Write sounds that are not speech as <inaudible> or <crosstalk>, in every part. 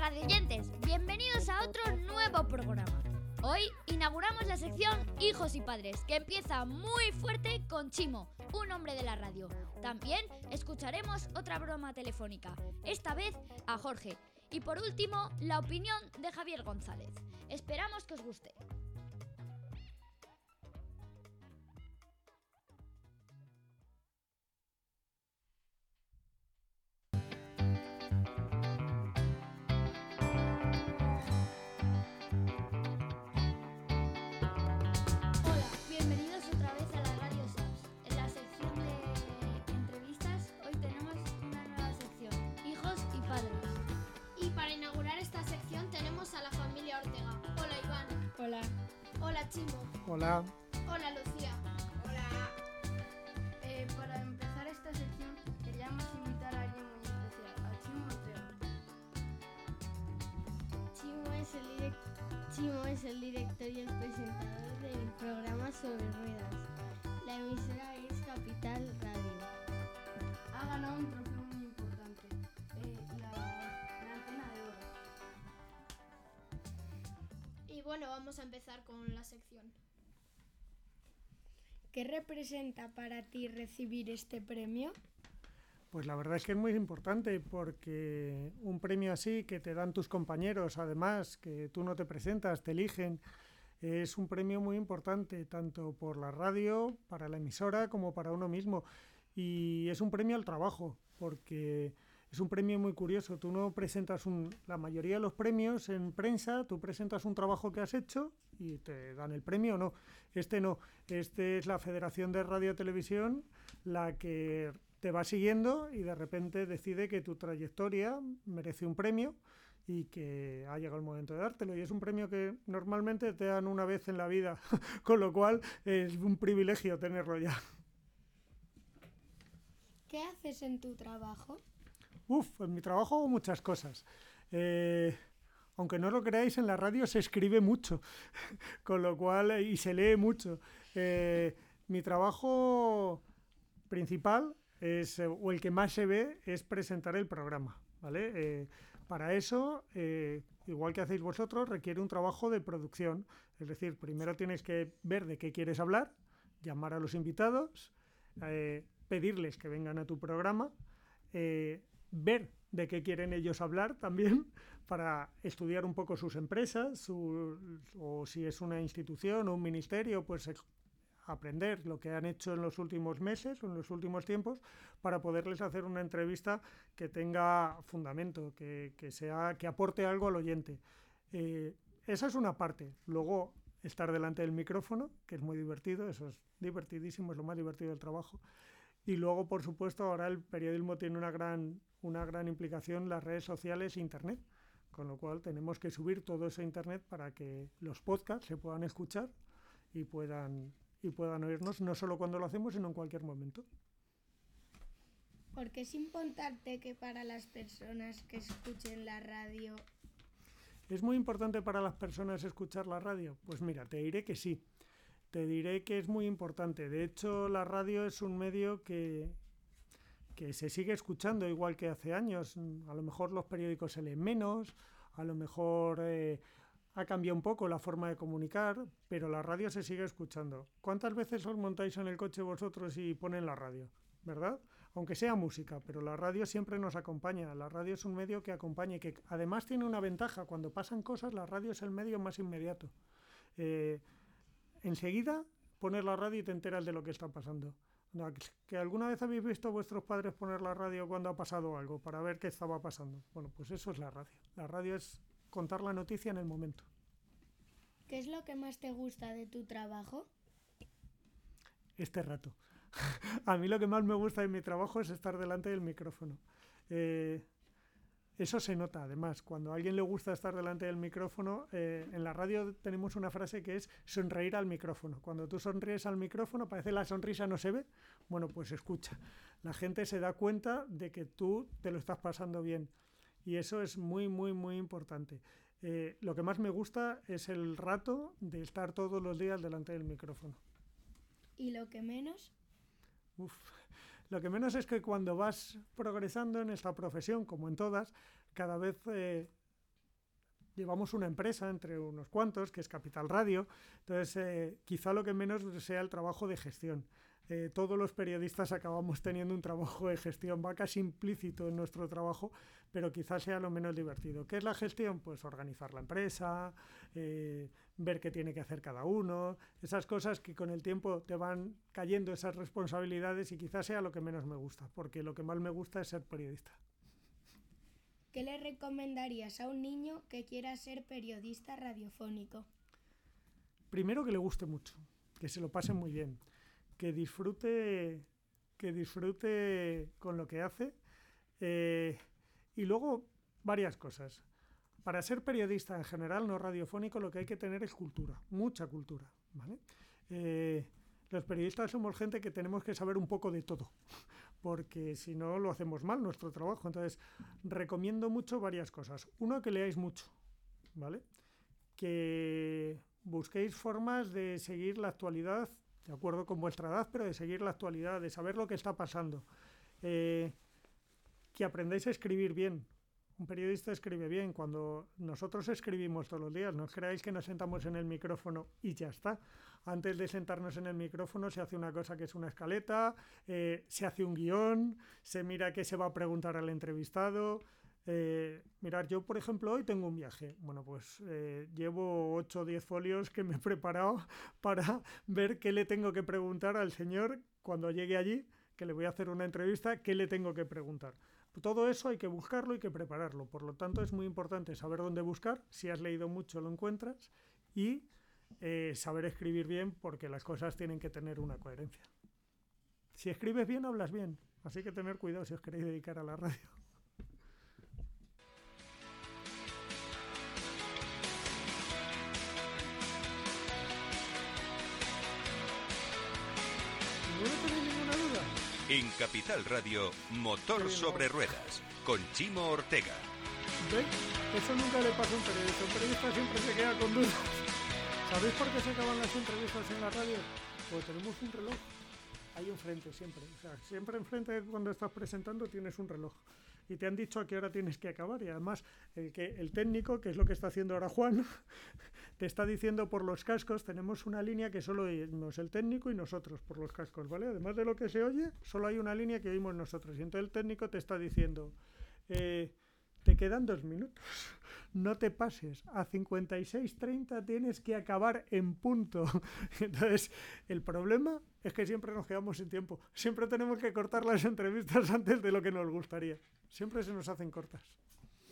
radioyentes, bienvenidos a otro nuevo programa. Hoy inauguramos la sección Hijos y Padres, que empieza muy fuerte con Chimo, un hombre de la radio. También escucharemos otra broma telefónica, esta vez a Jorge. Y por último, la opinión de Javier González. Esperamos que os guste. Ortega. Hola Iván. Hola. Hola Chimo. Hola, Hola Lucía. Hola. Eh, para empezar esta sección queríamos invitar a alguien muy especial, a Chimo Ortega. Chimo es el, direc- Chimo es el director y el presentador del programa Sobre Ruedas. La emisora es Capital Radio. Ha ganado un bueno, vamos a empezar con la sección. ¿Qué representa para ti recibir este premio? pues la verdad es que es muy importante porque un premio así que te dan tus compañeros, además, que tú no te presentas, te eligen, es un premio muy importante, tanto por la radio, para la emisora, como para uno mismo. Y es un premio al trabajo, porque es un premio muy curioso. Tú no presentas un, la mayoría de los premios en prensa, tú presentas un trabajo que has hecho y te dan el premio no. Este no. Este es la Federación de Radio y Televisión la que te va siguiendo y de repente decide que tu trayectoria merece un premio y que ha llegado el momento de dártelo. Y es un premio que normalmente te dan una vez en la vida, <laughs> con lo cual es un privilegio tenerlo ya. ¿Qué haces en tu trabajo? Uf, en mi trabajo hago muchas cosas. Eh, aunque no lo creáis, en la radio se escribe mucho, <laughs> con lo cual, eh, y se lee mucho. Eh, mi trabajo principal es, o el que más se ve, es presentar el programa. ¿vale? Para eso, igual que hacéis vosotros, requiere un trabajo de producción. Es decir, primero tienes que ver de qué quieres hablar, llamar a los invitados, pedirles que vengan a tu programa, ver de qué quieren ellos hablar también <laughs> para estudiar un poco sus empresas su- o si es una institución o un ministerio, pues eh, aprender lo que han hecho en los últimos meses o en los últimos tiempos para poderles hacer una entrevista que tenga fundamento, que, que sea, que aporte algo al oyente. Eh, esa es una parte. Luego, estar delante del micrófono, que es muy divertido, eso es divertidísimo, es lo más divertido del trabajo. Y luego, por supuesto, ahora el periodismo tiene una gran, una gran implicación las redes sociales e Internet, con lo cual tenemos que subir todo eso a Internet para que los podcasts se puedan escuchar y puedan, y puedan oírnos, no solo cuando lo hacemos, sino en cualquier momento. Porque es importante que para las personas que escuchen la radio ¿Es muy importante para las personas escuchar la radio? Pues mira, te diré que sí. Te diré que es muy importante. De hecho, la radio es un medio que, que se sigue escuchando igual que hace años. A lo mejor los periódicos se leen menos, a lo mejor eh, ha cambiado un poco la forma de comunicar, pero la radio se sigue escuchando. ¿Cuántas veces os montáis en el coche vosotros y ponen la radio? ¿Verdad? Aunque sea música, pero la radio siempre nos acompaña. La radio es un medio que acompaña y que además tiene una ventaja. Cuando pasan cosas, la radio es el medio más inmediato. Eh, enseguida pones la radio y te enteras de lo que está pasando. ¿Que alguna vez habéis visto a vuestros padres poner la radio cuando ha pasado algo para ver qué estaba pasando? Bueno, pues eso es la radio. La radio es contar la noticia en el momento. ¿Qué es lo que más te gusta de tu trabajo? Este rato. <laughs> a mí lo que más me gusta de mi trabajo es estar delante del micrófono. Eh, eso se nota, además, cuando a alguien le gusta estar delante del micrófono, eh, en la radio tenemos una frase que es sonreír al micrófono. Cuando tú sonríes al micrófono, parece la sonrisa no se ve, bueno, pues escucha. La gente se da cuenta de que tú te lo estás pasando bien. Y eso es muy, muy, muy importante. Eh, lo que más me gusta es el rato de estar todos los días delante del micrófono. ¿Y lo que menos? Uf. Lo que menos es que cuando vas progresando en esta profesión, como en todas, cada vez eh, llevamos una empresa entre unos cuantos, que es Capital Radio, entonces eh, quizá lo que menos sea el trabajo de gestión. Eh, todos los periodistas acabamos teniendo un trabajo de gestión, va casi implícito en nuestro trabajo, pero quizás sea lo menos divertido. ¿Qué es la gestión? Pues organizar la empresa, eh, ver qué tiene que hacer cada uno, esas cosas que con el tiempo te van cayendo esas responsabilidades y quizás sea lo que menos me gusta, porque lo que más me gusta es ser periodista. ¿Qué le recomendarías a un niño que quiera ser periodista radiofónico? Primero que le guste mucho, que se lo pase muy bien que disfrute, que disfrute con lo que hace. Eh, y luego, varias cosas. Para ser periodista en general, no radiofónico, lo que hay que tener es cultura, mucha cultura. Eh, los periodistas somos gente que tenemos que saber un poco de todo, <laughs> porque si no lo hacemos mal nuestro trabajo. Entonces, recomiendo mucho varias cosas. Uno, que leáis mucho, ¿vale? Que busquéis formas de seguir la actualidad de acuerdo con vuestra edad, pero de seguir la actualidad, de saber lo que está pasando. Eh, que aprendáis a escribir bien. Un periodista escribe bien. Cuando nosotros escribimos todos los días, no creáis que nos sentamos en el micrófono y ya está. Antes de sentarnos en el micrófono se hace una cosa que es una escaleta, eh, se hace un guion, se mira qué se va a preguntar al entrevistado, eh, mirar, yo por ejemplo hoy tengo un viaje. Bueno, pues eh, llevo 8 o 10 folios que me he preparado <laughs> para ver qué le tengo que preguntar al señor cuando llegue allí, que le voy a hacer una entrevista, qué le tengo que preguntar. Todo eso hay que buscarlo y que prepararlo. Por lo tanto, es muy importante saber dónde buscar. Si has leído mucho, lo encuentras. Y eh, saber escribir bien, porque las cosas tienen que tener una coherencia. Si escribes bien, hablas bien. Así que tener cuidado si os queréis dedicar a la radio. En Capital Radio, Motor sobre Ruedas, con Chimo Ortega. ¿Ven? Eso nunca le pasa a un periodista. Un periodista siempre se queda con dudas. ¿Sabéis por qué se acaban las entrevistas en la radio? Pues tenemos un reloj. Hay enfrente siempre. O sea, siempre enfrente cuando estás presentando tienes un reloj y te han dicho a qué hora tienes que acabar. Y además, el, que, el técnico, que es lo que está haciendo ahora Juan, te está diciendo por los cascos, tenemos una línea que solo oímos el técnico y nosotros por los cascos, ¿vale? Además de lo que se oye, solo hay una línea que oímos nosotros. Y entonces el técnico te está diciendo, eh, te quedan dos minutos. <laughs> No te pases. A 56.30 tienes que acabar en punto. <laughs> Entonces, el problema es que siempre nos quedamos sin tiempo. Siempre tenemos que cortar las entrevistas <laughs> antes de lo que nos gustaría. Siempre se nos hacen cortas.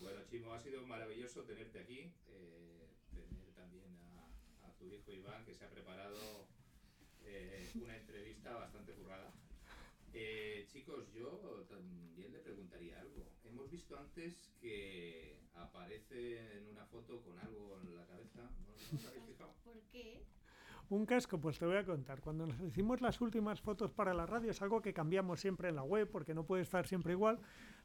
Bueno, Chimo, ha sido maravilloso tenerte aquí. Eh, tener también a, tu hijo Iván, que se ha preparado eh, una entrevista bastante currada. Eh, chicos, yo también le preguntaría algo. Hemos visto antes que aparece en una foto con algo en la cabeza. ¿No, os habéis fijado? ¿Por qué? Un casco, pues te voy a contar. Cuando nos hicimos las últimas fotos para la radio, es algo que cambiamos siempre en la web porque no puede estar siempre igual,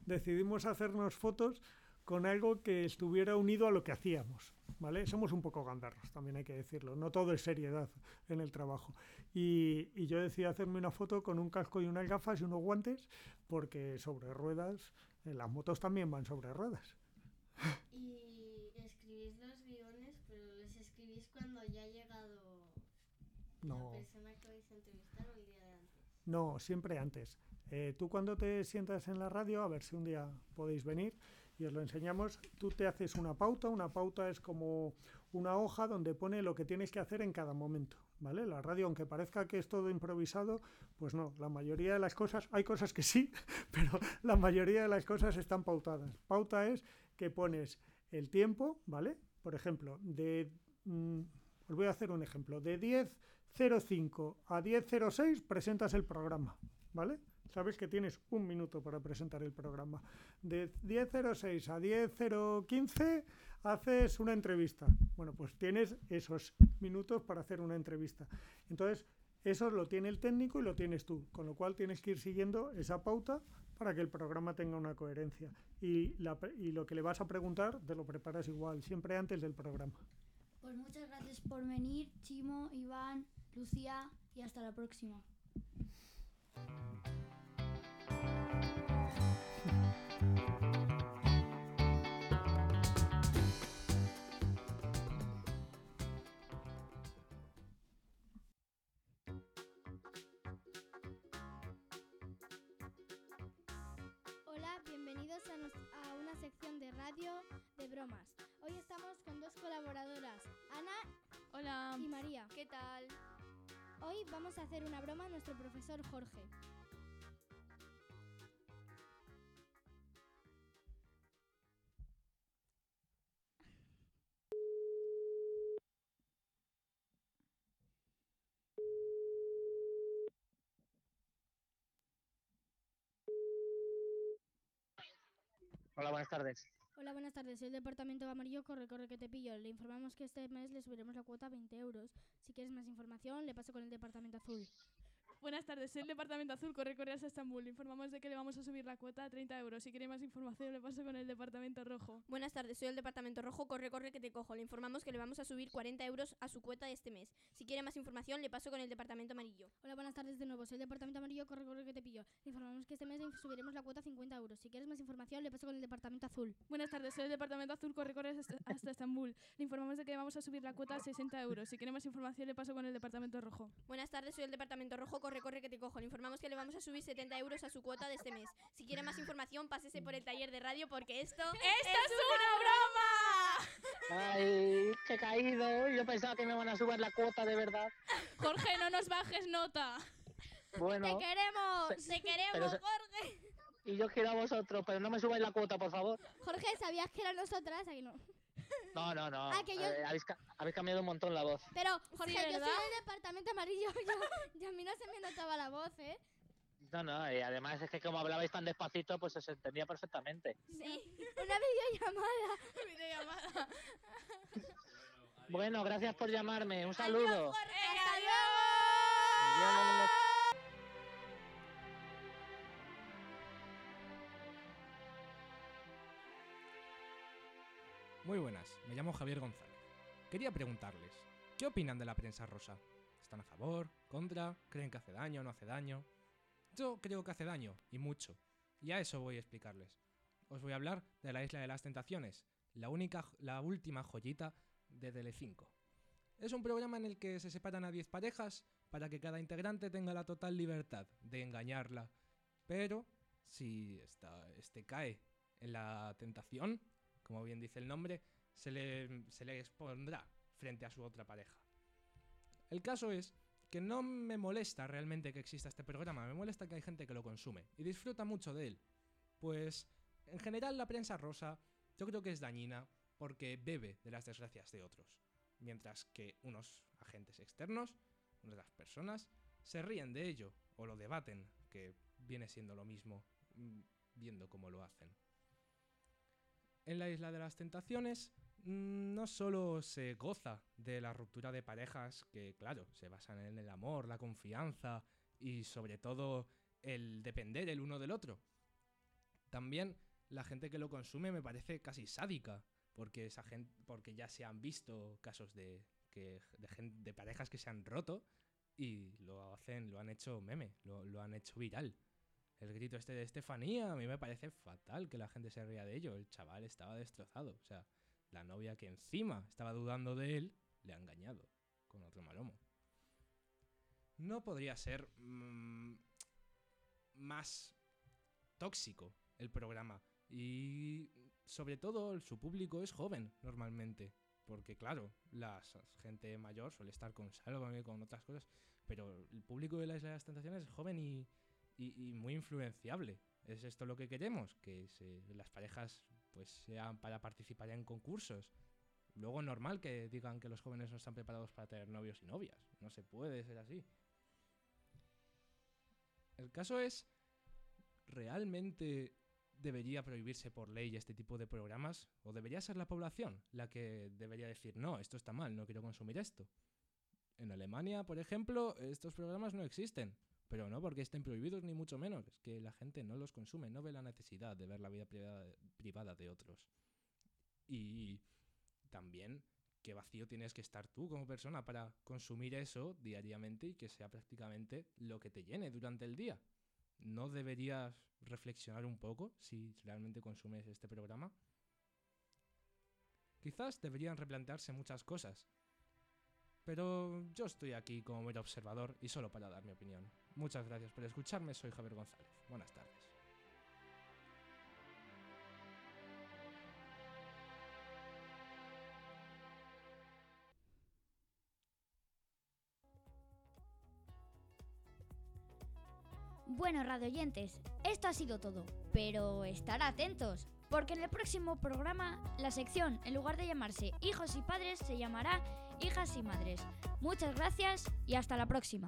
decidimos hacernos fotos con algo que estuviera unido a lo que hacíamos. ¿vale? Somos un poco gandarros, también hay que decirlo. No todo es seriedad en el trabajo. Y, y yo decidí hacerme una foto con un casco y unas gafas y unos guantes porque sobre ruedas, eh, las motos también van sobre ruedas. Y escribís los guiones, pero los escribís cuando ya ha llegado No. la persona que vais a entrevistar o el día de antes. No, siempre antes. Eh, tú cuando te sientas en la radio, a ver si un día podéis venir y os lo enseñamos, tú te haces una pauta. Una pauta es como una hoja donde pone lo que tienes que hacer en cada momento. ¿Vale? La radio, aunque parezca que es todo improvisado, pues no, la mayoría de las cosas, hay cosas que sí, <laughs> pero la mayoría de las cosas están pautadas. Pauta es que pones el tiempo, ¿vale? Por ejemplo, de... mm, os voy a hacer un ejemplo. De 10.05 a 10.06 presentas el programa, ¿vale? Sabes que tienes un minuto para presentar el programa. De 10.06 a 10.015 haces una entrevista. Bueno, pues tienes esos minutos para hacer una entrevista. Entonces, eso lo tiene el técnico y lo tienes tú, con lo cual tienes que ir siguiendo esa pauta para que el programa tenga una coherencia. Y, y lo que le vas a preguntar te lo preparas igual, siempre antes del programa. Pues muchas gracias por venir, Chimo, Iván, Lucía, y hasta la próxima. Hoy vamos a hacer una broma a nuestro profesor Jorge. Hola, buenas tardes. Hola, buenas tardes. Soy el departamento amarillo. Corre, corre, que te pillo. Le informamos que este mes le subiremos la cuota a 20 euros. Si quieres más información, le paso con el departamento azul. Buenas tardes, soy el Departamento Azul, corre corre hasta Estambul. Informamos de que le vamos a subir la cuota a 30 euros. Si quiere más información, le paso con el Departamento Rojo. Buenas tardes, soy el Departamento Rojo. Corre, corre, que te cojo. Le informamos que le vamos a subir 40 euros a su cuota de este mes. Si quiere más información, le paso con el Departamento Amarillo. Hola, buenas tardes de nuevo. Soy el departamento amarillo. Corre, corre, que te pillo. Le informamos que este mes subiremos la cuota a 50 euros. Si quieres más información, le paso con el departamento azul. Buenas tardes, soy el Departamento Azul, corre corre hasta, hasta Estambul. Le informamos de que le vamos a subir la cuota a 60 euros. Si quiere más información, le paso con el Departamento Rojo. Buenas tardes, soy el Departamento Rojo. Corre, corre, que te cojo. Le informamos que le vamos a subir 70 euros a su cuota de este mes. Si quiere más información, pásese por el taller de radio porque esto... <laughs> ¡Esto es una broma! Ay, qué caído. Yo pensaba que me van a subir la cuota de verdad. Jorge, no nos bajes nota. Bueno, queremos! Se- ¡Te queremos, se- Jorge! y yo quiero a vosotros, pero no me subáis la cuota, por favor. Jorge, ¿sabías que eran nosotras? Aquí no. No, no, no. Ah, que yo- Eh, habéis, ca- habéis cambiado un montón la voz. Pero, Jorge, yo soy ¿verdad? del departamento amarillo. <laughs> Yo, y a mí no se me notaba la voz, ¿eh? No, no, y además es que como hablabais tan despacito, pues se entendía perfectamente. Sí. Una videollamada. <laughs> Videollamada. Bueno, gracias por llamarme. Un saludo. ¡Hasta luego! Adiós. Muy buenas, me llamo Javier González. Quería preguntarles, ¿qué opinan de la prensa rosa? ¿Están a favor? ¿Contra? ¿Creen que hace daño o no hace daño? Yo creo que hace daño, y mucho. Y a eso voy a explicarles. Os voy a hablar de la Isla de las Tentaciones, la única, la última joyita de Telecinco. Es un programa en el que se separan a 10 parejas para que cada integrante tenga la total libertad de engañarla. Pero si esta, este cae en la tentación, como bien dice el nombre, se le, expondrá frente a su otra pareja. El caso es que no me molesta realmente que exista este programa, me molesta que hay gente que lo consume y disfruta mucho de él. Pues en general la prensa rosa yo creo que es dañina porque bebe de las desgracias de otros, mientras que unos agentes externos, unas personas, se ríen de ello o lo debaten, que viene siendo lo mismo, mm, viendo cómo lo hacen. En la Isla de las Tentaciones mm, no solo se goza de la ruptura de parejas, que claro, se basan en el amor, la confianza y sobre todo el depender el uno del otro. También la gente que lo consume me parece casi sádica, porque, esa gente, porque ya se han visto casos de, que, de, parejas que se han roto y lo hacen, lo han hecho meme, lo, lo han hecho viral. El grito este de Estefanía, a mí me parece fatal que la gente se ría de ello. El chaval estaba destrozado. O sea, la novia que encima estaba dudando de él, le ha engañado con otro malomo. No podría ser mm, más tóxico el programa. Y sobre todo su público es joven normalmente. Porque claro, la gente mayor suele estar con Sálvame, con otras cosas. Pero el público de la Isla de las Tentaciones es joven y, y- muy influenciable. ¿Es esto lo que queremos? Que las parejas pues sean para participar en concursos. Luego normal que digan que los jóvenes no están preparados para tener novios y novias. No se puede ser así. El caso es, ¿realmente debería prohibirse por ley este tipo de programas? ¿O debería ser la población la que debería decir, no, esto está mal, no quiero consumir esto? En Alemania, por ejemplo, estos programas no existen. Pero no porque estén prohibidos ni mucho menos. Es que la gente no los consume, no ve la necesidad de ver la vida privada, de otros. Y también qué vacío tienes que estar tú como persona para consumir eso diariamente y que sea prácticamente lo que te llene durante el día. ¿No deberías reflexionar un poco si realmente consumes este programa? Quizás deberían replantearse muchas cosas. Pero yo estoy aquí como mero observador y solo para dar mi opinión. Muchas gracias por escucharme, soy Javier González. Buenas tardes. Bueno, radioyentes, esto ha sido todo, pero estar atentos, porque en el próximo programa la sección, en lugar de llamarse Hijos y Padres, se llamará Hijas y Madres. Muchas gracias y hasta la próxima.